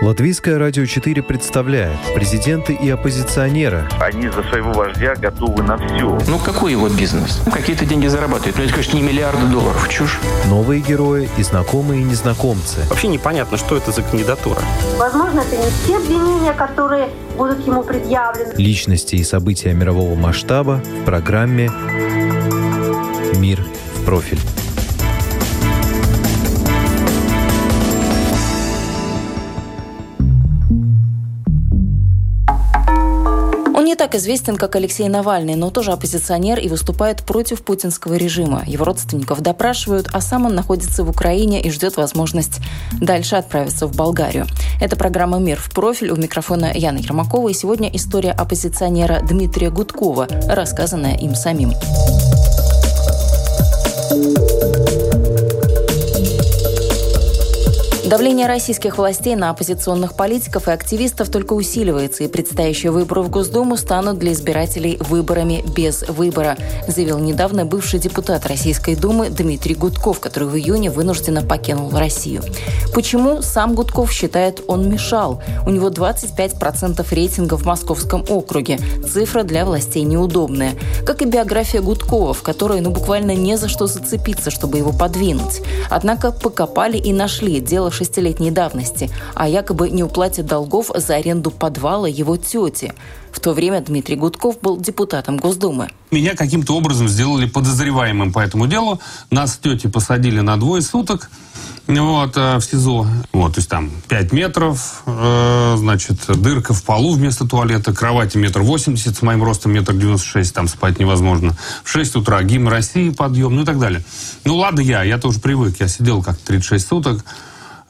Латвийское радио 4 представляет президенты и оппозиционеры. Они за своего вождя готовы на все. Ну какой его бизнес? Какие-то деньги зарабатывают. Но это, конечно, не миллиарды долларов. Чушь. Новые герои и знакомые и незнакомцы. Вообще непонятно, что это за кандидатура. Возможно, это не те обвинения, которые будут ему предъявлены. Личности и события мирового масштаба в программе «Мир в профиль». Не так известен, как Алексей Навальный, но тоже оппозиционер и выступает против путинского режима. Его родственников допрашивают, а сам он находится в Украине и ждет возможность дальше отправиться в Болгарию. Это программа «Мир в профиль». У микрофона Яна Ермакова. И сегодня история оппозиционера Дмитрия Гудкова, рассказанная им самим. Давление российских властей на оппозиционных политиков и активистов только усиливается, и предстоящие выборы в Госдуму станут для избирателей выборами без выбора, заявил недавно бывший депутат Российской Думы Дмитрий Гудков, который в июне вынужденно покинул Россию. Почему сам Гудков считает, он мешал? У него 25% рейтинга в Московском округе. Цифра для властей неудобная. Как и биография Гудкова, в которой ну буквально не за что зацепиться, чтобы его подвинуть. Однако покопали и нашли дело шестилетней давности, а якобы не уплате долгов за аренду подвала его тети. В то время Дмитрий Гудков был депутатом Госдумы. Меня каким-то образом сделали подозреваемым по этому делу. Нас с тетей посадили на двое суток вот, э, в СИЗО. Вот, то есть там 5 метров, э, значит, дырка в полу вместо туалета, кровати метр восемьдесят, с моим ростом метр девяносто шесть, там спать невозможно. В 6 утра гимн России подъем, ну и так далее. Ну ладно я, я тоже привык, я сидел как 36 суток.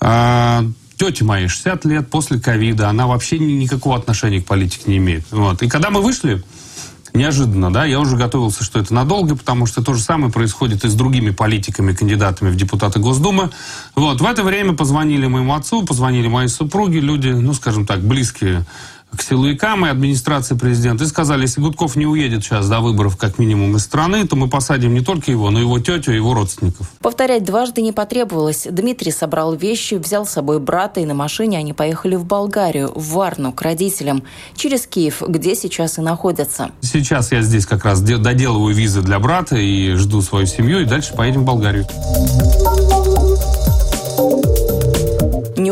А, тете моей 60 лет после ковида, она вообще никакого отношения к политике не имеет. Вот. И когда мы вышли, неожиданно, да, я уже готовился, что это надолго, потому что то же самое происходит и с другими политиками, кандидатами в депутаты Госдумы. Вот, в это время позвонили моему отцу, позвонили моей супруге, люди, ну, скажем так, близкие к силовикам и администрации президента и сказали, если Гудков не уедет сейчас до выборов как минимум из страны, то мы посадим не только его, но и его тетю, и его родственников. Повторять дважды не потребовалось. Дмитрий собрал вещи, взял с собой брата, и на машине они поехали в Болгарию, в Варну, к родителям, через Киев, где сейчас и находятся. Сейчас я здесь как раз доделываю визы для брата и жду свою семью, и дальше поедем в Болгарию.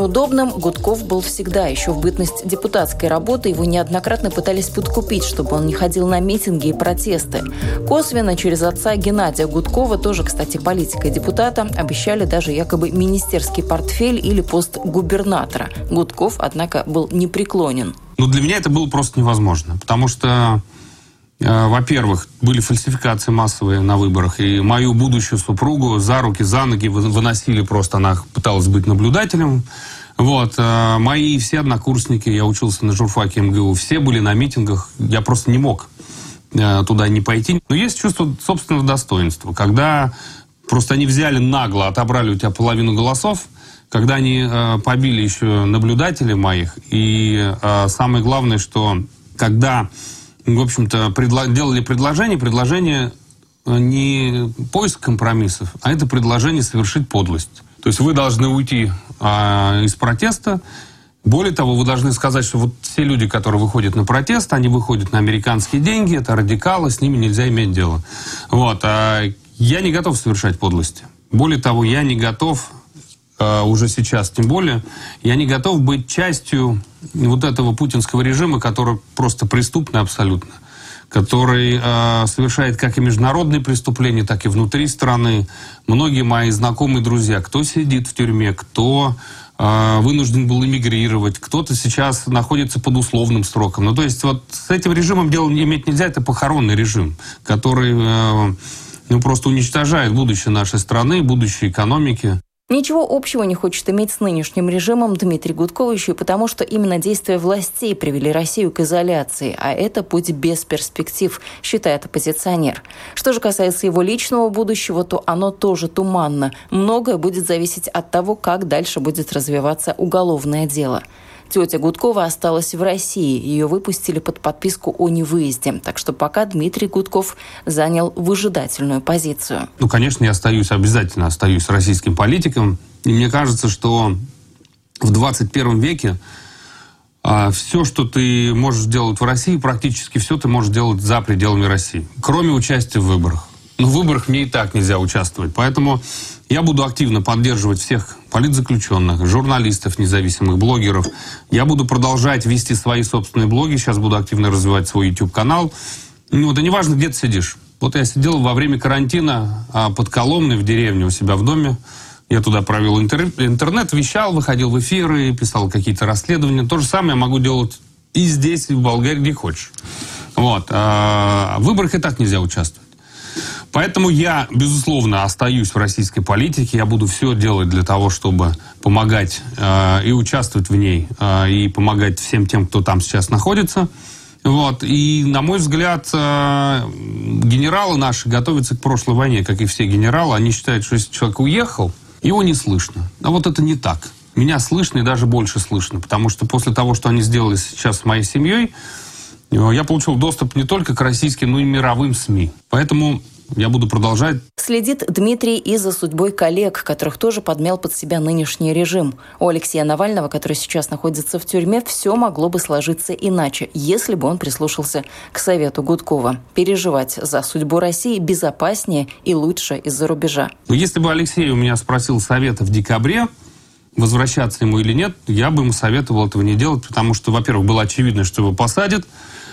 Неудобным Гудков был всегда. Еще в бытность депутатской работы его неоднократно пытались подкупить, чтобы он не ходил на митинги и протесты. Косвенно через отца Геннадия Гудкова, тоже, кстати, политика депутата, обещали даже якобы министерский портфель или пост губернатора. Гудков, однако, был непреклонен. Ну, для меня это было просто невозможно, потому что во-первых, были фальсификации массовые на выборах, и мою будущую супругу за руки, за ноги выносили просто, она пыталась быть наблюдателем. Вот, э, мои все однокурсники, я учился на журфаке МГУ, все были на митингах, я просто не мог э, туда не пойти. Но есть чувство собственного достоинства, когда просто они взяли нагло, отобрали у тебя половину голосов, когда они э, побили еще наблюдателей моих, и э, самое главное, что когда в общем-то, предло- делали предложение, предложение э, не поиск компромиссов, а это предложение совершить подлость. То есть вы должны уйти а, из протеста. Более того, вы должны сказать, что вот все люди, которые выходят на протест, они выходят на американские деньги, это радикалы, с ними нельзя иметь дело. Вот. А я не готов совершать подлости. Более того, я не готов уже сейчас, тем более, я не готов быть частью вот этого путинского режима, который просто преступный абсолютно, который э, совершает как и международные преступления, так и внутри страны. Многие мои знакомые друзья, кто сидит в тюрьме, кто э, вынужден был эмигрировать, кто-то сейчас находится под условным сроком. Ну, то есть вот с этим режимом дело иметь нельзя, это похоронный режим, который э, ну, просто уничтожает будущее нашей страны, будущее экономики. Ничего общего не хочет иметь с нынешним режимом Дмитрий Гудков еще и потому, что именно действия властей привели Россию к изоляции, а это путь без перспектив, считает оппозиционер. Что же касается его личного будущего, то оно тоже туманно. Многое будет зависеть от того, как дальше будет развиваться уголовное дело. Тетя Гудкова осталась в России. Ее выпустили под подписку о невыезде. Так что пока Дмитрий Гудков занял выжидательную позицию. Ну, конечно, я остаюсь, обязательно остаюсь российским политиком. И мне кажется, что в 21 веке а, все, что ты можешь делать в России, практически все ты можешь делать за пределами России, кроме участия в выборах. Но в выборах мне и так нельзя участвовать. Поэтому я буду активно поддерживать всех политзаключенных, журналистов, независимых блогеров. Я буду продолжать вести свои собственные блоги. Сейчас буду активно развивать свой YouTube-канал. Ну, да неважно, где ты сидишь. Вот я сидел во время карантина а, под Коломной в деревне у себя в доме. Я туда провел интер... интернет, вещал, выходил в эфиры, писал какие-то расследования. То же самое я могу делать и здесь, и в Болгарии, где хочешь. Вот. А в выборах и так нельзя участвовать. Поэтому я, безусловно, остаюсь в российской политике. Я буду все делать для того, чтобы помогать э, и участвовать в ней, э, и помогать всем тем, кто там сейчас находится. Вот. И, на мой взгляд, э, генералы наши готовятся к прошлой войне, как и все генералы. Они считают, что если человек уехал, его не слышно. А вот это не так. Меня слышно и даже больше слышно, потому что после того, что они сделали сейчас с моей семьей, э, я получил доступ не только к российским, но и мировым СМИ. Поэтому я буду продолжать. Следит Дмитрий и за судьбой коллег, которых тоже подмял под себя нынешний режим. У Алексея Навального, который сейчас находится в тюрьме, все могло бы сложиться иначе, если бы он прислушался к совету Гудкова. Переживать за судьбу России безопаснее и лучше из-за рубежа. Если бы Алексей у меня спросил совета в декабре, возвращаться ему или нет, я бы ему советовал этого не делать, потому что, во-первых, было очевидно, что его посадят,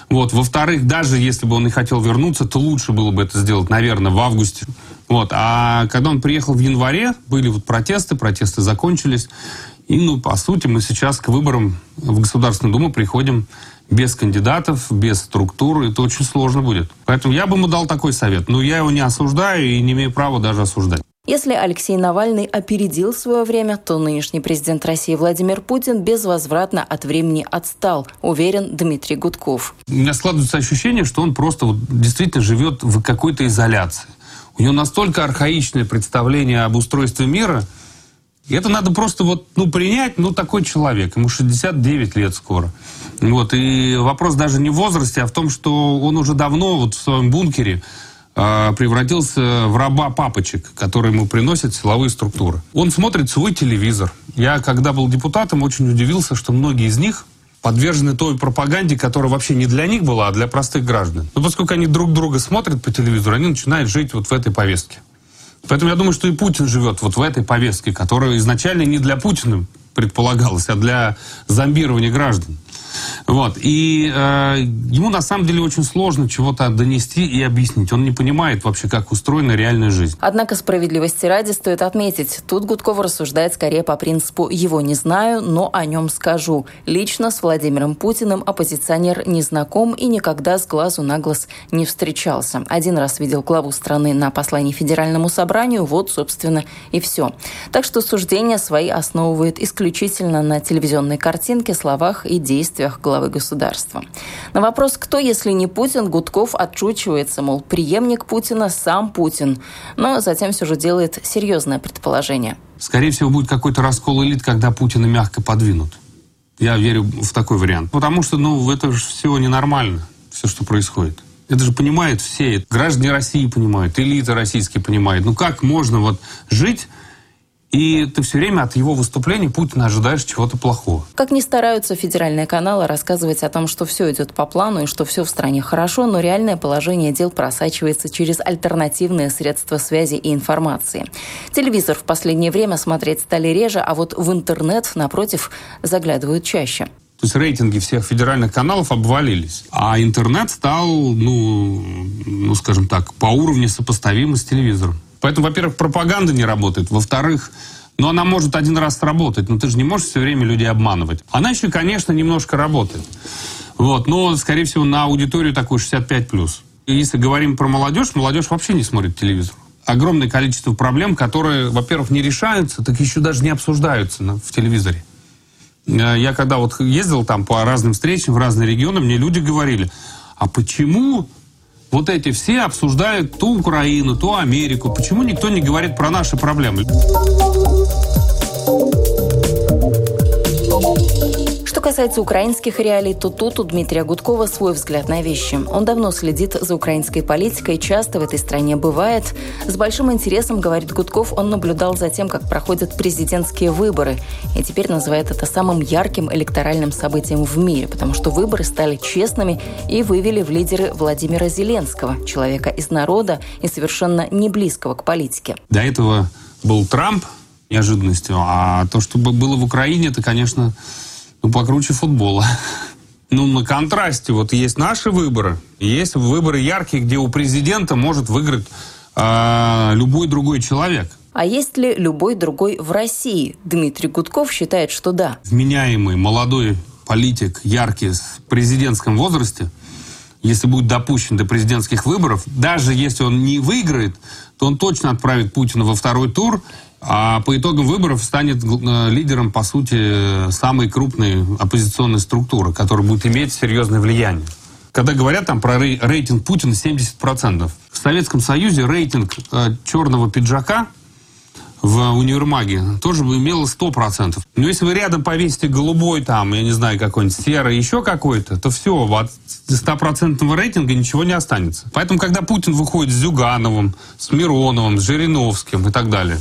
вот. Во-вторых, даже если бы он и хотел вернуться, то лучше было бы это сделать, наверное, в августе. Вот. А когда он приехал в январе, были вот протесты, протесты закончились. И, ну, по сути, мы сейчас к выборам в Государственную Думу приходим без кандидатов, без структуры. Это очень сложно будет. Поэтому я бы ему дал такой совет. Но я его не осуждаю и не имею права даже осуждать. Если Алексей Навальный опередил свое время, то нынешний президент России Владимир Путин безвозвратно от времени отстал, уверен Дмитрий Гудков. У меня складывается ощущение, что он просто вот действительно живет в какой-то изоляции. У него настолько архаичное представление об устройстве мира, и это надо просто вот, ну, принять, ну, такой человек, ему 69 лет скоро. Вот, и вопрос даже не в возрасте, а в том, что он уже давно вот в своем бункере превратился в раба папочек, которые ему приносят силовые структуры. Он смотрит свой телевизор. Я, когда был депутатом, очень удивился, что многие из них подвержены той пропаганде, которая вообще не для них была, а для простых граждан. Но поскольку они друг друга смотрят по телевизору, они начинают жить вот в этой повестке. Поэтому я думаю, что и Путин живет вот в этой повестке, которая изначально не для Путина предполагалась, а для зомбирования граждан. Вот. И э, ему на самом деле очень сложно чего-то донести и объяснить. Он не понимает вообще, как устроена реальная жизнь. Однако справедливости ради стоит отметить, тут Гудков рассуждает скорее по принципу «его не знаю, но о нем скажу». Лично с Владимиром Путиным оппозиционер не знаком и никогда с глазу на глаз не встречался. Один раз видел главу страны на послании Федеральному собранию, вот, собственно, и все. Так что суждения свои основывает исключительно на телевизионной картинке, словах и действиях главы главы государства. На вопрос, кто, если не Путин, Гудков отшучивается, мол, преемник Путина сам Путин, но затем все же делает серьезное предположение. Скорее всего, будет какой-то раскол элит, когда Путина мягко подвинут. Я верю в такой вариант. Потому что, ну, это же все ненормально, все, что происходит. Это же понимают все. Граждане России понимают, элита российские понимают. Ну как можно вот жить и ты все время от его выступлений Путина ожидаешь чего-то плохого. Как ни стараются федеральные каналы рассказывать о том, что все идет по плану и что все в стране хорошо, но реальное положение дел просачивается через альтернативные средства связи и информации. Телевизор в последнее время смотреть стали реже, а вот в интернет, напротив, заглядывают чаще. То есть рейтинги всех федеральных каналов обвалились. А интернет стал, ну, ну скажем так, по уровню сопоставимым с телевизором. Поэтому, во-первых, пропаганда не работает. Во-вторых, но она может один раз сработать, но ты же не можешь все время людей обманывать. Она еще, конечно, немножко работает. Вот, но, скорее всего, на аудиторию такую 65+. И если говорим про молодежь, молодежь вообще не смотрит телевизор. Огромное количество проблем, которые, во-первых, не решаются, так еще даже не обсуждаются на, в телевизоре. Э, я когда вот ездил там по разным встречам в разные регионы, мне люди говорили, а почему вот эти все обсуждают ту Украину, ту Америку. Почему никто не говорит про наши проблемы? Касается украинских реалий, то тут у Дмитрия Гудкова свой взгляд на вещи. Он давно следит за украинской политикой, часто в этой стране бывает. С большим интересом, говорит Гудков, он наблюдал за тем, как проходят президентские выборы. И теперь называет это самым ярким электоральным событием в мире, потому что выборы стали честными и вывели в лидеры Владимира Зеленского, человека из народа и совершенно не близкого к политике. До этого был Трамп неожиданностью, а то, что было в Украине, это, конечно, ну, покруче футбола. Ну, на контрасте, вот есть наши выборы, есть выборы яркие, где у президента может выиграть э, любой другой человек. А есть ли любой другой в России? Дмитрий Гудков считает, что да. Вменяемый молодой политик, яркий, в президентском возрасте, если будет допущен до президентских выборов, даже если он не выиграет, то он точно отправит Путина во второй тур, а по итогам выборов станет э, лидером, по сути, самой крупной оппозиционной структуры, которая будет иметь серьезное влияние. Когда говорят там про рейтинг Путина 70%, в Советском Союзе рейтинг э, черного пиджака в универмаге тоже бы имело 100%. Но если вы рядом повесите голубой там, я не знаю, какой-нибудь серый, еще какой-то, то все, от 100% рейтинга ничего не останется. Поэтому, когда Путин выходит с Зюгановым, с Мироновым, с Жириновским и так далее,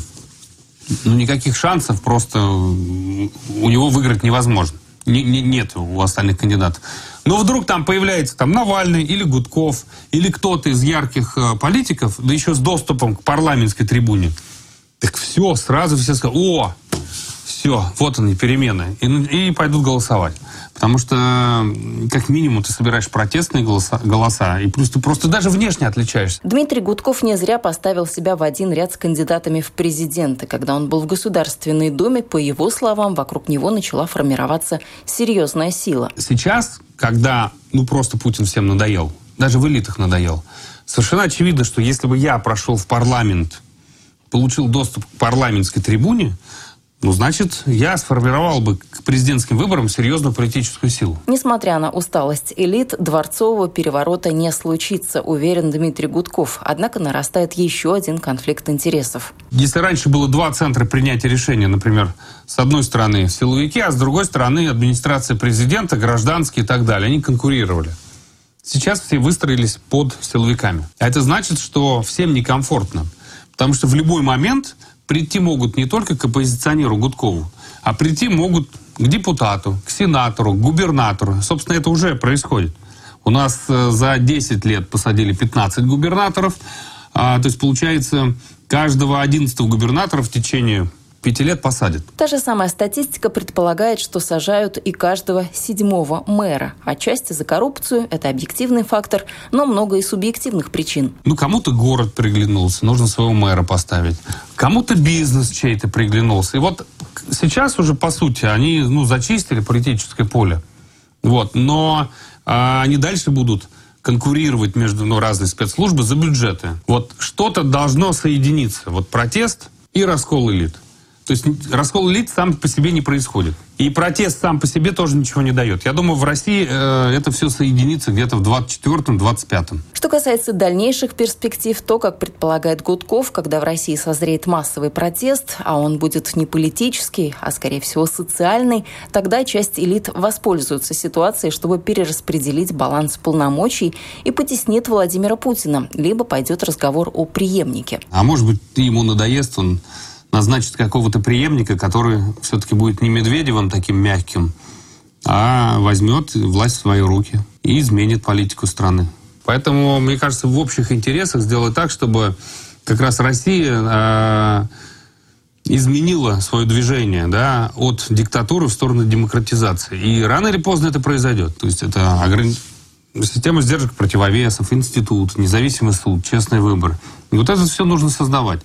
ну, никаких шансов просто у него выиграть невозможно. Не, не, нет у остальных кандидатов. Но вдруг там появляется там Навальный или Гудков, или кто-то из ярких э, политиков, да еще с доступом к парламентской трибуне. Так все, сразу все скажут, о, все, вот они, перемены. И, и пойдут голосовать. Потому что, как минимум, ты собираешь протестные голоса, голоса, и плюс ты просто даже внешне отличаешься. Дмитрий Гудков не зря поставил себя в один ряд с кандидатами в президенты. Когда он был в Государственной Думе, по его словам, вокруг него начала формироваться серьезная сила. Сейчас, когда, ну, просто Путин всем надоел, даже в элитах надоел, совершенно очевидно, что если бы я прошел в парламент, получил доступ к парламентской трибуне, ну, значит, я сформировал бы к президентским выборам серьезную политическую силу. Несмотря на усталость элит, дворцового переворота не случится, уверен Дмитрий Гудков. Однако нарастает еще один конфликт интересов. Если раньше было два центра принятия решения, например, с одной стороны силовики, а с другой стороны администрация президента, гражданские и так далее, они конкурировали. Сейчас все выстроились под силовиками. А это значит, что всем некомфортно. Потому что в любой момент прийти могут не только к оппозиционеру Гудкову, а прийти могут к депутату, к сенатору, к губернатору. Собственно, это уже происходит. У нас э, за 10 лет посадили 15 губернаторов. А, то есть, получается, каждого 11 губернатора в течение пяти лет посадят. Та же самая статистика предполагает, что сажают и каждого седьмого мэра. Отчасти за коррупцию, это объективный фактор, но много и субъективных причин. Ну, кому-то город приглянулся, нужно своего мэра поставить. Кому-то бизнес чей-то приглянулся. И вот сейчас уже, по сути, они ну, зачистили политическое поле. Вот. Но а, они дальше будут конкурировать между ну, разные спецслужбы за бюджеты. Вот что-то должно соединиться. Вот протест и раскол элит. То есть раскол элит сам по себе не происходит. И протест сам по себе тоже ничего не дает. Я думаю, в России э, это все соединится где-то в 24-25. Что касается дальнейших перспектив, то, как предполагает Гудков, когда в России созреет массовый протест, а он будет не политический, а скорее всего социальный, тогда часть элит воспользуется ситуацией, чтобы перераспределить баланс полномочий и потеснит Владимира Путина, либо пойдет разговор о преемнике. А может быть, ему надоест, он назначит какого-то преемника, который все-таки будет не Медведевым таким мягким, а возьмет власть в свои руки и изменит политику страны. Поэтому, мне кажется, в общих интересах сделать так, чтобы как раз Россия э, изменила свое движение да, от диктатуры в сторону демократизации. И рано или поздно это произойдет. То есть это ограни... система сдержек противовесов, институт, независимый суд, честный выбор. И вот это все нужно создавать.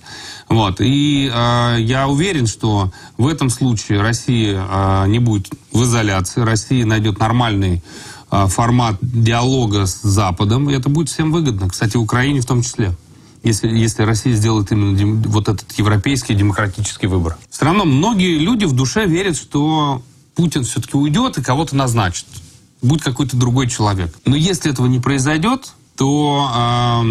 Вот. И э, я уверен, что в этом случае Россия э, не будет в изоляции, Россия найдет нормальный э, формат диалога с Западом, и это будет всем выгодно. Кстати, Украине в том числе. Если, если Россия сделает именно вот этот европейский демократический выбор. Все равно многие люди в душе верят, что Путин все-таки уйдет и кого-то назначит. Будет какой-то другой человек. Но если этого не произойдет, то э,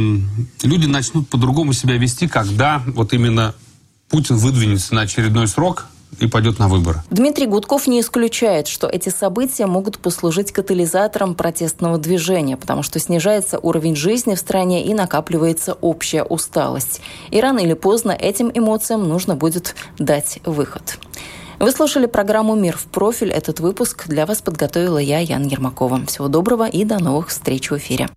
люди начнут по-другому себя вести, когда вот именно Путин выдвинется на очередной срок и пойдет на выборы. Дмитрий Гудков не исключает, что эти события могут послужить катализатором протестного движения, потому что снижается уровень жизни в стране и накапливается общая усталость. И рано или поздно этим эмоциям нужно будет дать выход. Вы слушали программу «Мир в профиль». Этот выпуск для вас подготовила я, Ян Ермакова. Всего доброго и до новых встреч в эфире.